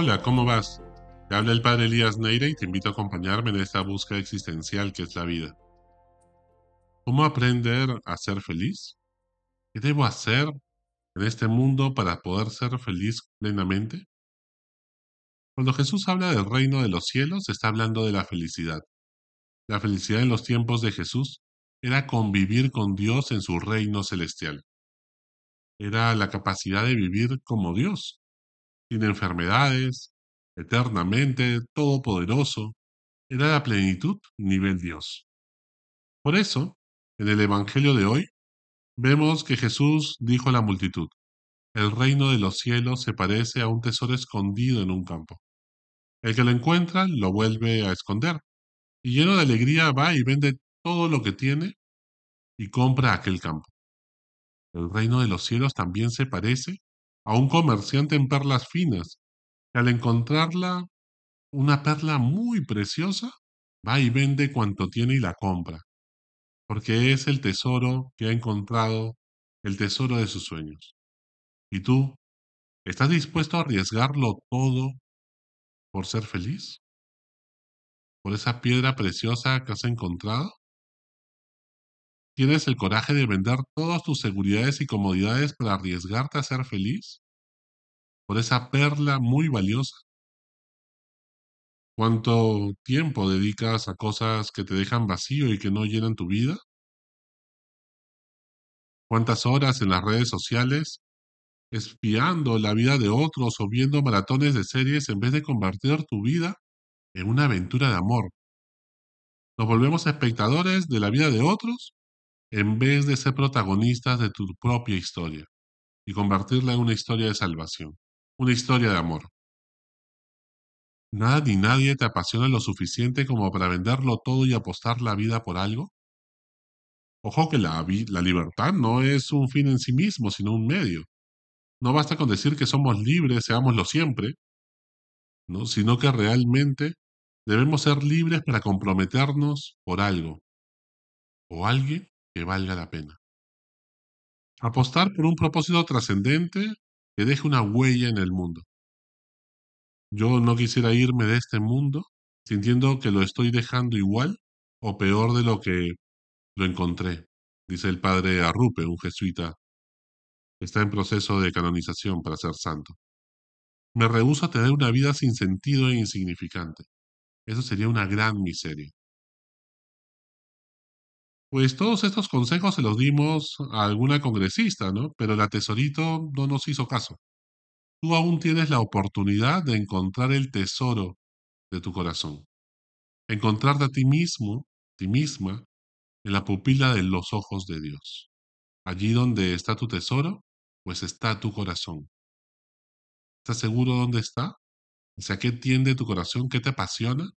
Hola, ¿cómo vas? Te habla el padre Elías Neira y te invito a acompañarme en esta búsqueda existencial que es la vida. ¿Cómo aprender a ser feliz? ¿Qué debo hacer en este mundo para poder ser feliz plenamente? Cuando Jesús habla del reino de los cielos, está hablando de la felicidad. La felicidad en los tiempos de Jesús era convivir con Dios en su reino celestial. Era la capacidad de vivir como Dios, sin enfermedades, eternamente, todopoderoso, era la plenitud nivel Dios. Por eso, en el Evangelio de hoy, vemos que Jesús dijo a la multitud, el reino de los cielos se parece a un tesoro escondido en un campo. El que lo encuentra lo vuelve a esconder, y lleno de alegría va y vende todo lo que tiene y compra aquel campo. El reino de los cielos también se parece a un comerciante en perlas finas, que al encontrarla una perla muy preciosa, va y vende cuanto tiene y la compra, porque es el tesoro que ha encontrado, el tesoro de sus sueños. ¿Y tú? ¿Estás dispuesto a arriesgarlo todo por ser feliz? ¿Por esa piedra preciosa que has encontrado? ¿Tienes el coraje de vender todas tus seguridades y comodidades para arriesgarte a ser feliz? ¿Por esa perla muy valiosa? ¿Cuánto tiempo dedicas a cosas que te dejan vacío y que no llenan tu vida? ¿Cuántas horas en las redes sociales espiando la vida de otros o viendo maratones de series en vez de convertir tu vida en una aventura de amor? Nos volvemos espectadores de la vida de otros en vez de ser protagonistas de tu propia historia y convertirla en una historia de salvación, una historia de amor. ¿Nada ni nadie te apasiona lo suficiente como para venderlo todo y apostar la vida por algo? Ojo que la, libertad no es un fin en sí mismo, sino un medio. No basta con decir que somos libres, seámoslo siempre, ¿no? sino que realmente debemos ser libres para comprometernos por algo o alguien que valga la pena. Apostar por un propósito trascendente que deje una huella en el mundo. Yo no quisiera irme de este mundo sintiendo que lo estoy dejando igual o peor de lo que lo encontré, dice el padre Arrupe, un jesuita. Está en proceso de canonización para ser santo. Me rehúso a tener una vida sin sentido e insignificante. Eso sería una gran miseria. Pues todos estos consejos se los dimos a alguna congresista, ¿no? Pero el atesorito no nos hizo caso. Tú aún tienes la oportunidad de encontrar el tesoro de tu corazón. Encontrarte a ti mismo, ti misma, en la pupila de los ojos de Dios. Allí donde está tu tesoro, pues está tu corazón. ¿Estás seguro dónde está? ¿Hacia qué tiende tu corazón? ¿Qué te apasiona?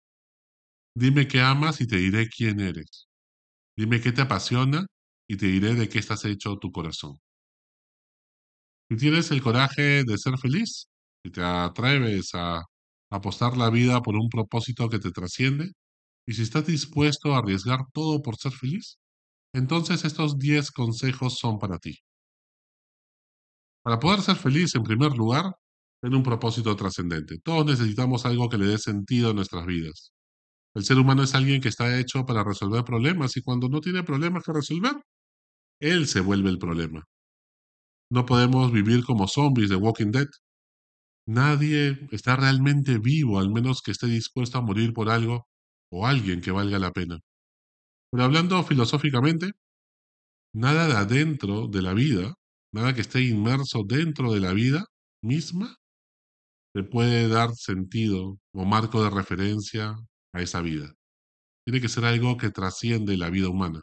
Dime qué amas y te diré quién eres. Dime qué te apasiona y te diré de qué estás hecho tu corazón. Si tienes el coraje de ser feliz, si te atreves a apostar la vida por un propósito que te trasciende, y si estás dispuesto a arriesgar todo por ser feliz, entonces estos 10 consejos son para ti. Para poder ser feliz, en primer lugar, ten un propósito trascendente. Todos necesitamos algo que le dé sentido a nuestras vidas. El ser humano es alguien que está hecho para resolver problemas y cuando no tiene problemas que resolver, él se vuelve el problema. No podemos vivir como zombies de Walking Dead. Nadie está realmente vivo, al menos que esté dispuesto a morir por algo o alguien que valga la pena. Pero hablando filosóficamente, nada de adentro de la vida, nada que esté inmerso dentro de la vida misma, te puede dar sentido o marco de referencia a esa vida. Tiene que ser algo que trasciende la vida humana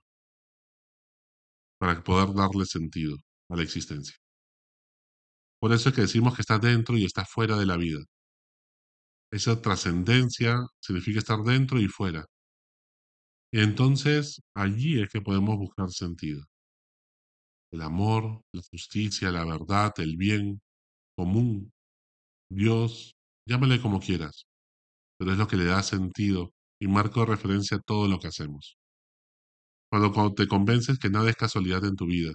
para poder darle sentido a la existencia. Por eso es que decimos que está dentro y está fuera de la vida. Esa trascendencia significa estar dentro y fuera. Y entonces allí es que podemos buscar sentido. El amor, la justicia, la verdad, el bien común, Dios, llámale como quieras pero es lo que le da sentido y marco de referencia a todo lo que hacemos. Cuando, te convences que nada es casualidad en tu vida,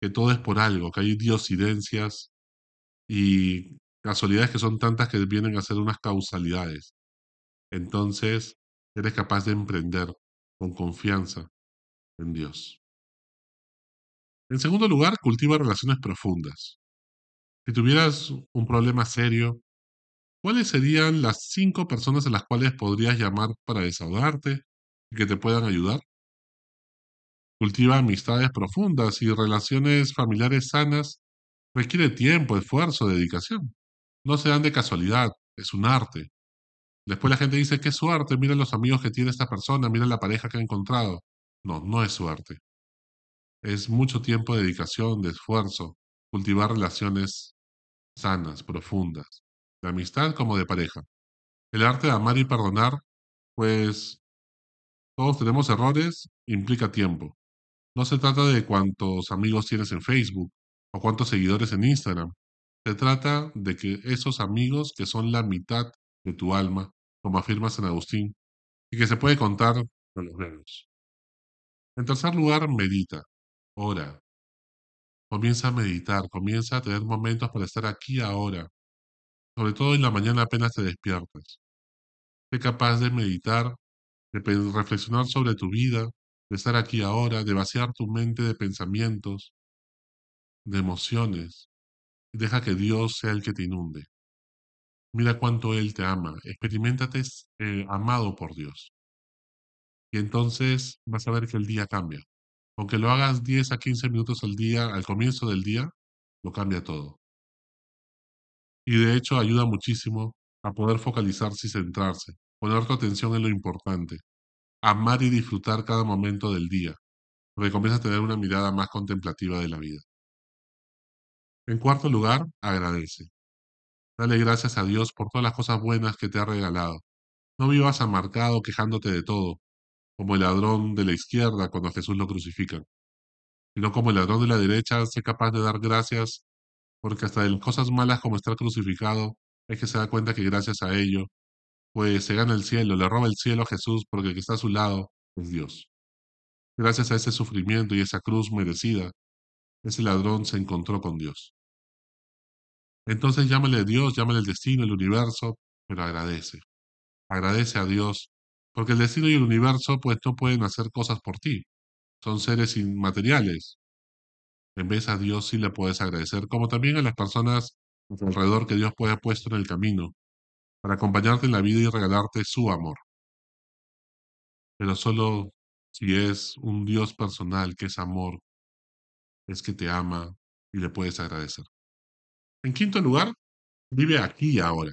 que todo es por algo, que hay diosidencias y casualidades que son tantas que vienen a ser unas causalidades. Entonces, eres capaz de emprender con confianza en Dios. En segundo lugar, cultiva relaciones profundas. Si tuvieras un problema serio, ¿cuáles serían las cinco personas a las cuales podrías llamar para desahogarte y que te puedan ayudar? Cultiva amistades profundas y relaciones familiares sanas requiere tiempo, esfuerzo, dedicación. No se dan de casualidad, es un arte. Después la gente dice, qué suerte, mira los amigos que tiene esta persona, mira la pareja que ha encontrado. No, no es suerte. Es mucho tiempo de dedicación, de esfuerzo, cultivar relaciones sanas, profundas, de amistad como de pareja. El arte de amar y perdonar, pues todos tenemos errores, implica tiempo. No se trata de cuántos amigos tienes en Facebook o cuántos seguidores en Instagram. Se trata de que esos amigos que son la mitad de tu alma, como afirma San Agustín, y que se puede contar con los dedos. En tercer lugar, medita, ora. Comienza a meditar, comienza a tener momentos para estar aquí ahora, sobre todo en la mañana apenas te despiertas. Sé capaz de meditar, de reflexionar sobre tu vida, de estar aquí ahora, de vaciar tu mente de pensamientos, de emociones. Deja que Dios sea el que te inunde. Mira cuánto Él te ama. Experimentate eh, amado por Dios. Y entonces vas a ver que el día cambia. Aunque lo hagas 10 a 15 minutos al día, al comienzo del día, lo cambia todo. Y de hecho ayuda muchísimo a poder focalizarse y centrarse, poner tu atención en lo importante, amar y disfrutar cada momento del día, porque comienzas a tener una mirada más contemplativa de la vida. En cuarto lugar, agradece. Dale gracias a Dios por todas las cosas buenas que te ha regalado. No vivas amargado quejándote de todo, como el ladrón de la izquierda cuando a Jesús lo crucifican, sino como el ladrón de la derecha, sé capaz de dar gracias, porque hasta las cosas malas como estar crucificado, es que se da cuenta que gracias a ello, pues se gana el cielo, le roba el cielo a Jesús porque el que está a su lado es Dios. Gracias a ese sufrimiento y esa cruz merecida, ese ladrón se encontró con Dios. Entonces llámale Dios, llámale el destino, el universo, pero agradece. Agradece a Dios, porque el destino y el universo pues no pueden hacer cosas por ti. Son seres inmateriales. En vez a Dios sí le puedes agradecer, como también a las personas alrededor que Dios puede haber puesto en el camino, para acompañarte en la vida y regalarte su amor. Pero solo si es un Dios personal que es amor, es que te ama y le puedes agradecer. En quinto lugar, vive aquí y ahora.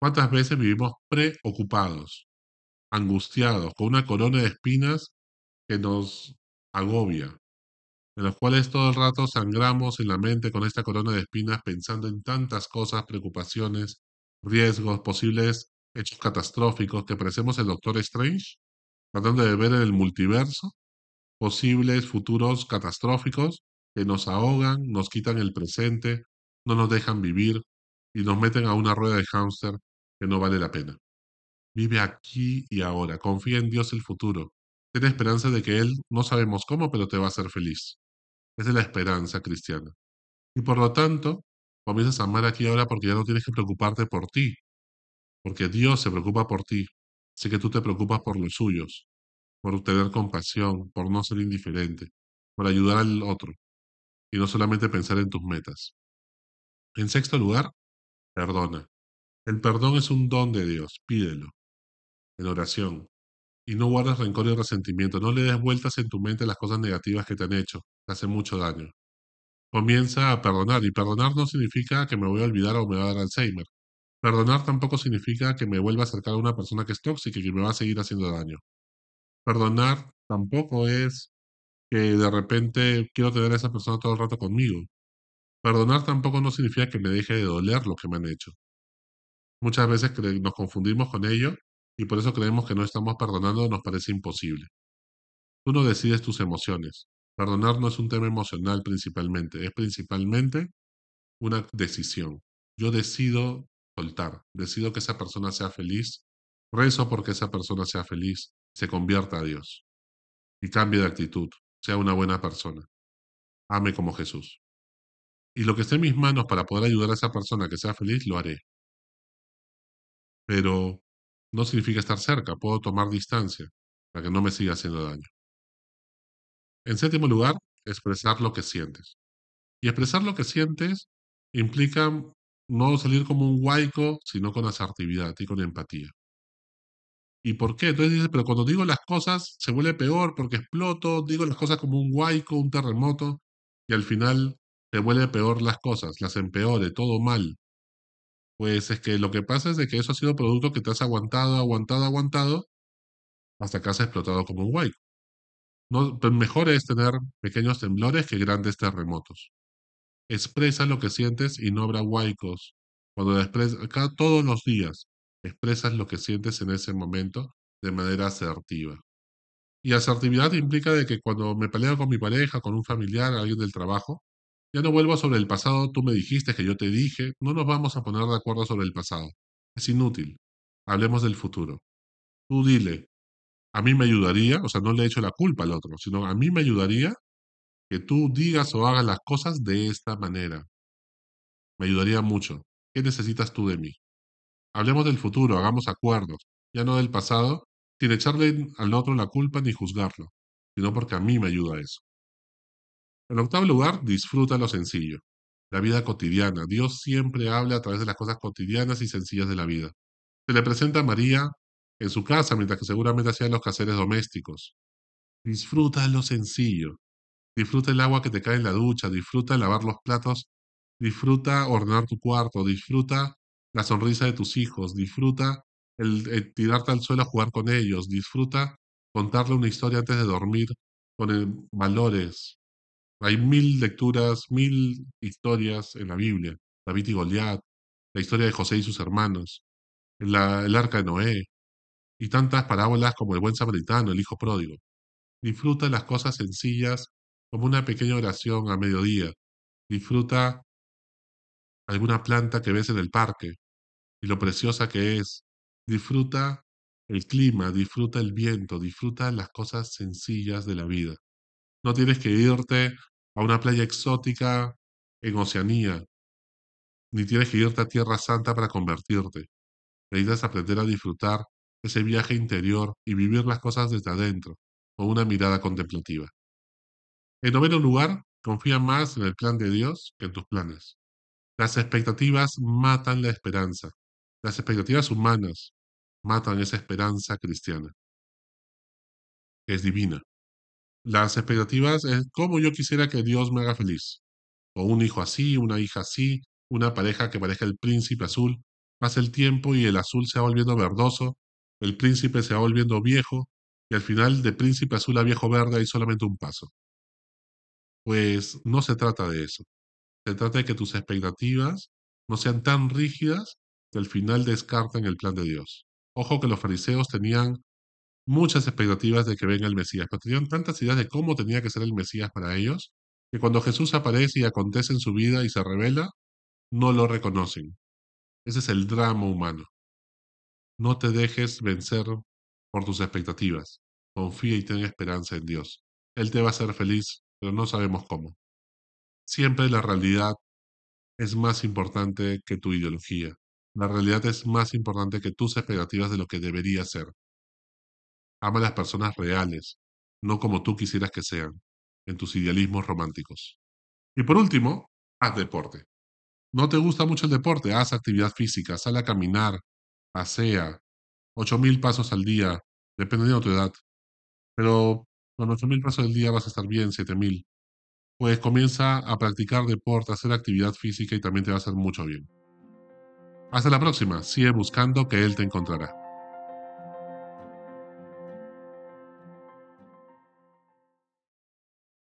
¿Cuántas veces vivimos preocupados, angustiados, con una corona de espinas que nos agobia, en los cuales todo el rato sangramos en la mente con esta corona de espinas pensando en tantas cosas, preocupaciones, riesgos, posibles hechos catastróficos que parecemos el Doctor Strange, tratando de ver el multiverso, posibles futuros catastróficos que nos ahogan, nos quitan el presente, no nos dejan vivir y nos meten a una rueda de hámster que no vale la pena. Vive aquí y ahora, confía en Dios el futuro. Ten esperanza de que Él, no sabemos cómo, pero te va a hacer feliz. Es la esperanza cristiana. Y por lo tanto, comienzas a amar aquí ahora porque ya no tienes que preocuparte por ti, porque Dios se preocupa por ti. Sé que tú te preocupas por los suyos, por tener compasión, por no ser indiferente, por ayudar al otro, y no solamente pensar en tus metas. En sexto lugar, perdona. El perdón es un don de Dios, pídelo, en oración. Y no guardes rencor y resentimiento, no le des vueltas en tu mente las cosas negativas que te han hecho, te hacen mucho daño. Comienza a perdonar, y perdonar no significa que me voy a olvidar o me va a dar Alzheimer. Perdonar tampoco significa que me vuelva a acercar a una persona que es tóxica y que me va a seguir haciendo daño. Perdonar tampoco es que de repente quiero tener a esa persona todo el rato conmigo. Perdonar tampoco no significa que me deje de doler lo que me han hecho. Muchas veces nos confundimos con ello y por eso creemos que no estamos perdonando nos parece imposible. Tú no decides tus emociones. Perdonar no es un tema emocional principalmente, es principalmente una decisión. Yo decido soltar, decido que esa persona sea feliz, rezo porque esa persona sea feliz, se convierta a Dios y cambie de actitud, sea una buena persona. Ame como Jesús. Y lo que esté en mis manos para poder ayudar a esa persona que sea feliz, lo haré. Pero no significa estar cerca, puedo tomar distancia para que no me siga haciendo daño. En séptimo lugar, expresar lo que sientes. Y expresar lo que sientes implica no salir como un guayco, sino con asertividad y con empatía. ¿Y por qué? Entonces dice, pero cuando digo las cosas se vuelve peor porque exploto, digo las cosas como un guayco, un terremoto, y al final se vuelve peor las cosas, las empeore, todo mal. Pues es que lo que pasa es de que eso ha sido producto que te has aguantado, aguantado, aguantado, hasta que has explotado como un guayco. No, pues mejor es tener pequeños temblores que grandes terremotos. Expresa lo que sientes y no habrá huaicos. Cuando acá todos los días expresas lo que sientes en ese momento de manera asertiva. Y asertividad implica de que cuando me peleo con mi pareja, con un familiar, alguien del trabajo, ya no vuelvo sobre el pasado, tú me dijiste que yo te dije, no nos vamos a poner de acuerdo sobre el pasado. Es inútil. Hablemos del futuro. Tú dile, a mí me ayudaría, o sea, no le echo la culpa al otro, sino a mí me ayudaría que tú digas o hagas las cosas de esta manera. Me ayudaría mucho. ¿Qué necesitas tú de mí? Hablemos del futuro, hagamos acuerdos, ya no del pasado, sin echarle al otro la culpa ni juzgarlo, sino porque a mí me ayuda eso. En octavo lugar, disfruta lo sencillo, la vida cotidiana. Dios siempre habla a través de las cosas cotidianas y sencillas de la vida. Se le presenta a María en su casa, mientras que seguramente hacía los caseres domésticos. Disfruta lo sencillo, Disfruta el agua que te cae en la ducha, disfruta lavar los platos, disfruta ordenar tu cuarto, disfruta la sonrisa de tus hijos, disfruta el, tirarte al suelo a jugar con ellos, disfruta contarle una historia antes de dormir con valores. Hay mil lecturas, mil historias en la Biblia. David y Goliat, la historia de José y sus hermanos, el arca de Noé, y tantas parábolas como el buen samaritano, el hijo pródigo. Disfruta las cosas sencillas como una pequeña oración a mediodía. Disfruta alguna planta que ves en el parque y lo preciosa que es. Disfruta el clima, disfruta el viento, disfruta las cosas sencillas de la vida. No tienes que irte a una playa exótica en Oceanía, ni tienes que irte a Tierra Santa para convertirte. Necesitas aprender a disfrutar ese viaje interior y vivir las cosas desde adentro, con una mirada contemplativa. En noveno lugar, confía más en el plan de Dios que en tus planes. Las expectativas matan la esperanza. Las expectativas humanas matan esa esperanza cristiana, es divina. Las expectativas es como yo quisiera que Dios me haga feliz. O un hijo así, una hija así, una pareja que parezca el príncipe azul. Pasa el tiempo y el azul se va volviendo verdoso, el príncipe se va volviendo viejo, y al final de príncipe azul a viejo verde hay solamente un paso. Pues no se trata de eso. Se trata de que tus expectativas no sean tan rígidas que al final descarten el plan de Dios. Ojo que los fariseos tenían muchas expectativas de que venga el Mesías, pero tenían tantas ideas de cómo tenía que ser el Mesías para ellos, que cuando Jesús aparece y acontece en su vida y se revela, no lo reconocen. Ese es el drama humano. No te dejes vencer por tus expectativas. Confía y ten esperanza en Dios. Él te va a hacer feliz pero no sabemos cómo. Siempre la realidad es más importante que tu ideología. La realidad es más importante que tus expectativas de lo que debería ser. Ama a las personas reales, no como tú quisieras que sean, en tus idealismos románticos. Y por último, haz deporte. ¿No te gusta mucho el deporte? Haz actividad física, sal a caminar, pasea, ocho mil pasos al día, dependiendo de tu edad. Pero con 8.000 pasos al día vas a estar bien, 7.000. Pues comienza a practicar deporte, a hacer actividad física y también te va a hacer mucho bien. Hasta la próxima, sigue buscando que Él te encontrará.